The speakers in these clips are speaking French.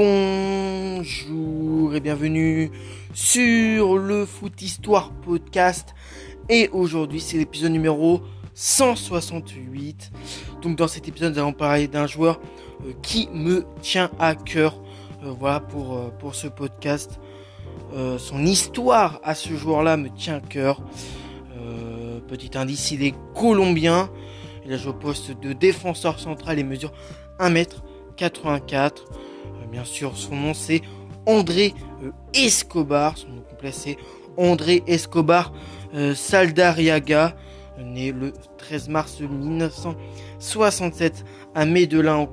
Bonjour et bienvenue sur le Foot Histoire Podcast. Et aujourd'hui, c'est l'épisode numéro 168. Donc, dans cet épisode, nous allons parler d'un joueur euh, qui me tient à cœur. Euh, voilà pour, euh, pour ce podcast. son histoire à ce joueur-là me tient à cœur. petit indice, il est colombien. Il a joué au poste de défenseur central et mesure 1m84 bien sûr, son nom c'est André euh, Escobar. Son nom complet c'est André Escobar euh, Saldariaga, né le 13 mars 1967 à Medellin en,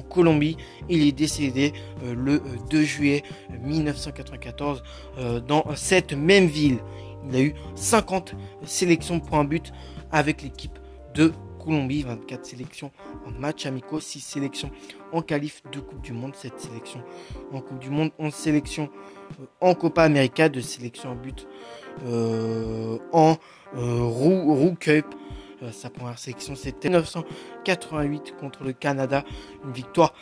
Colombie. Il est décédé euh, le 2 juillet 1994 dans cette même ville. Il a eu 50 sélections pour un but avec l'équipe de Colombie, 24 sélections en match amicaux, 6 sélections en qualif de Coupe du Monde, 7 sélections en Coupe du Monde, 11 sélections euh, en Copa América, 2 sélections en but euh, en euh, Cup. sa première sélection c'était 1988 contre le Canada, une victoire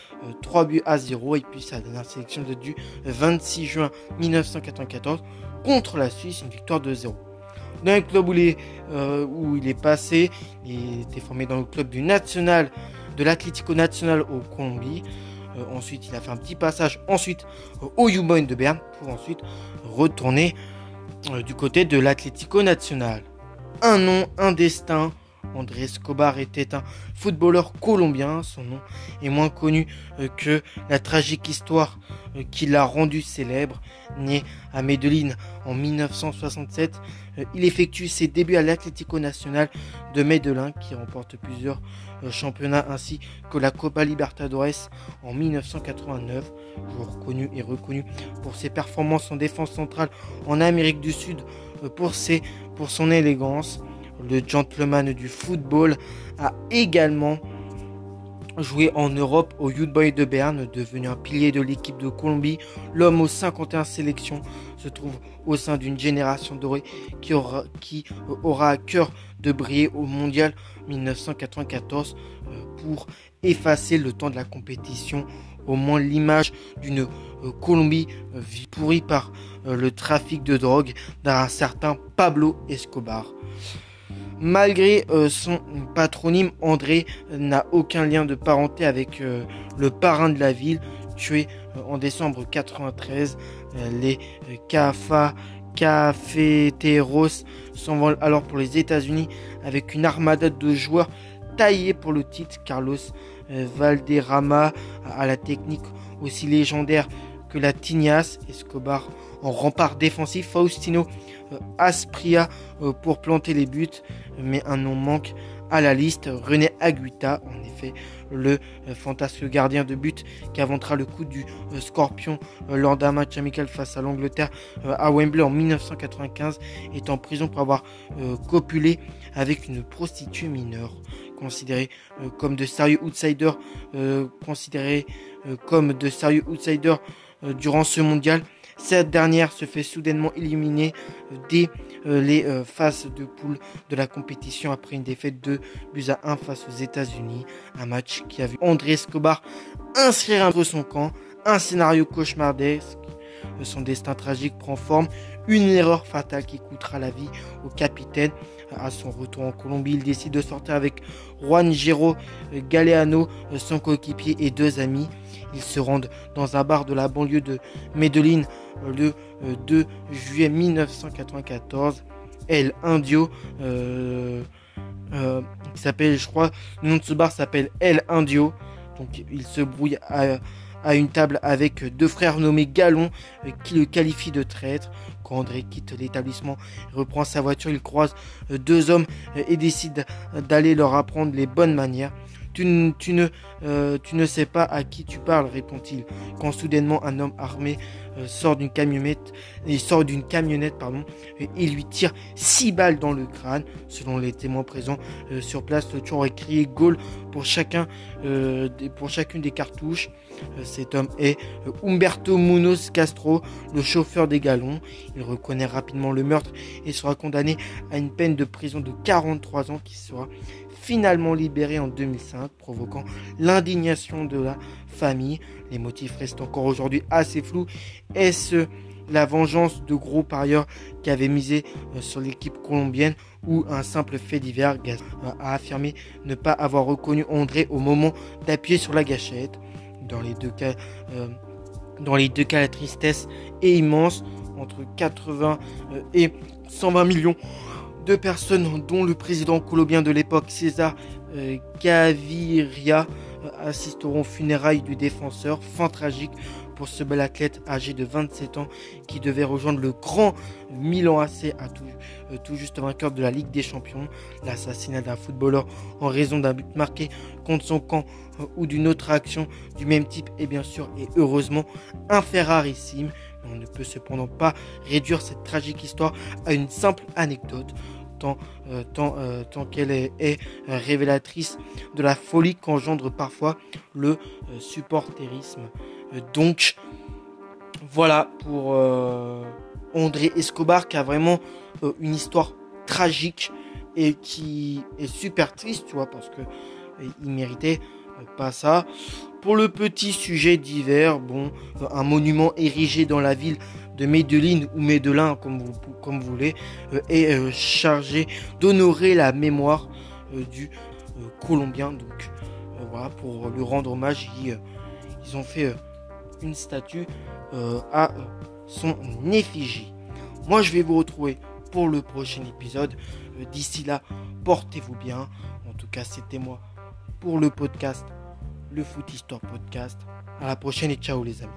3 buts à 0 et puis sa dernière sélection de du 26 juin 1994 contre la Suisse, une victoire de 0 dans un club où il, est, euh, où il est passé. Il était formé dans le club du National, de l'Atlético Nacional au Colombie. Euh, ensuite, il a fait un petit passage ensuite au U-Boyn de Berne pour ensuite retourner euh, du côté de l'Atlético Nacional. Un nom, un destin, André Escobar était un footballeur colombien. Son nom est moins connu euh, que la tragique histoire euh, qui l'a rendu célèbre. Né à Medellín en 1967, euh, il effectue ses débuts à l'Atlético Nacional de Medellín qui remporte plusieurs championnats ainsi que la Copa Libertadores en 1989. Joueur connu et reconnu pour ses performances en défense centrale en Amérique du Sud, pour, son élégance le gentleman du football, a également joué en Europe au Youth Boy de Berne, devenu un pilier de l'équipe de Colombie. L'homme aux 51 sélections se trouve au sein d'une génération dorée qui aura, qui aura à cœur de briller au mondial 1994 euh, pour effacer le temps de la compétition, au moins l'image d'une euh, Colombie euh, pourrie par le trafic de drogue d'un certain Pablo Escobar. Malgré euh, son patronyme, André n'a aucun lien de parenté avec euh, le parrain de la ville, tué euh, en décembre 93. les Cafa Cafeteros s'envolent alors pour les États-Unis avec une armada de joueurs taillés pour le titre. Carlos Valderrama à la technique aussi légendaire que la Tignas, Escobar en rempart défensif, Faustino euh, Aspria euh, pour planter les buts, mais un nom manque à la liste. René Aguita, en effet, le euh, fantasque gardien de but qui inventera le coup du scorpion lors d'un match amical face à l'Angleterre à Wembley en 1995, est en prison pour avoir copulé avec une prostituée mineure, considéré comme de sérieux outsiders, considéré comme de sérieux outsiders durant ce mondial. Cette dernière se fait soudainement éliminer dès euh, les euh, phases de poule de la compétition après une défaite de buts à 1 face aux États-Unis. Un match qui a vu André Escobar inscrire entre son camp un scénario cauchemardesque. Son destin tragique prend forme. Une erreur fatale qui coûtera la vie au capitaine. À son retour en Colombie, il décide de sortir avec Juan Giro Galeano, son coéquipier et deux amis. Ils se rendent dans un bar de la banlieue de Medellín le 2 euh, juillet 1994. El Indio, euh, euh, s'appelle, je crois, le nom de ce bar s'appelle El Indio. Donc il se brouille à, une table avec deux frères nommés Galon qui le qualifient de traître. Quand André quitte l'établissement, reprend sa voiture, il croise deux hommes et décide d'aller leur apprendre les bonnes manières. Tu, ne, euh, tu ne sais pas à qui tu parles, répond-il, quand soudainement un homme armé euh, sort d'une camionnette, il sort d'une camionnette, et lui tire six balles dans le crâne. Selon les témoins présents euh, sur place, le tueur aurait crié Gaulle pour chacun, pour chacune des cartouches. cet homme est Humberto Munoz Castro, le chauffeur des galons. Il reconnaît rapidement le meurtre et sera condamné à une peine de prison de 43 ans qui sera finalement libéré en 2005, provoquant l'indignation de la famille. Les motifs restent encore aujourd'hui assez flous. Est-ce la vengeance de gros parieurs qui avaient misé euh, sur l'équipe colombienne ou un simple fait divers? A affirmé ne pas avoir reconnu André au moment d'appuyer sur la gâchette. Dans les deux cas, euh, dans les deux cas, la tristesse est immense, entre 80 euh, et 120 millions de personnes, dont le président colombien de l'époque, César Gaviria, assisteront aux funérailles du défenseur. Fin tragique pour ce bel athlète âgé de 27 ans qui devait rejoindre le grand Milan AC à tout, euh, tout juste vainqueur de la Ligue des Champions. L'assassinat d'un footballeur en raison d'un but marqué contre son camp euh, ou d'une autre action du même type est bien sûr et heureusement un fait rarissime. On ne peut cependant pas réduire cette tragique histoire à une simple anecdote tant, euh, tant, qu'elle est, révélatrice de la folie qu'engendre parfois le supporterisme. Euh, donc, voilà pour euh, André Escobar qui a vraiment euh, une histoire tragique et qui est super triste, tu vois, parce que il méritait pas ça. Pour le petit sujet bon, un monument érigé dans la ville de Medellin ou Medellin, comme vous, comme vous voulez, est chargé d'honorer la mémoire du Colombien. Donc voilà, pour lui rendre hommage, ils, ils ont fait une statue euh, à son effigie. Moi, je vais vous retrouver pour le prochain épisode. Euh, d'ici là, portez-vous bien. En tout cas, c'était moi pour le podcast, le Foot Histoire Podcast. À la prochaine et ciao les amis.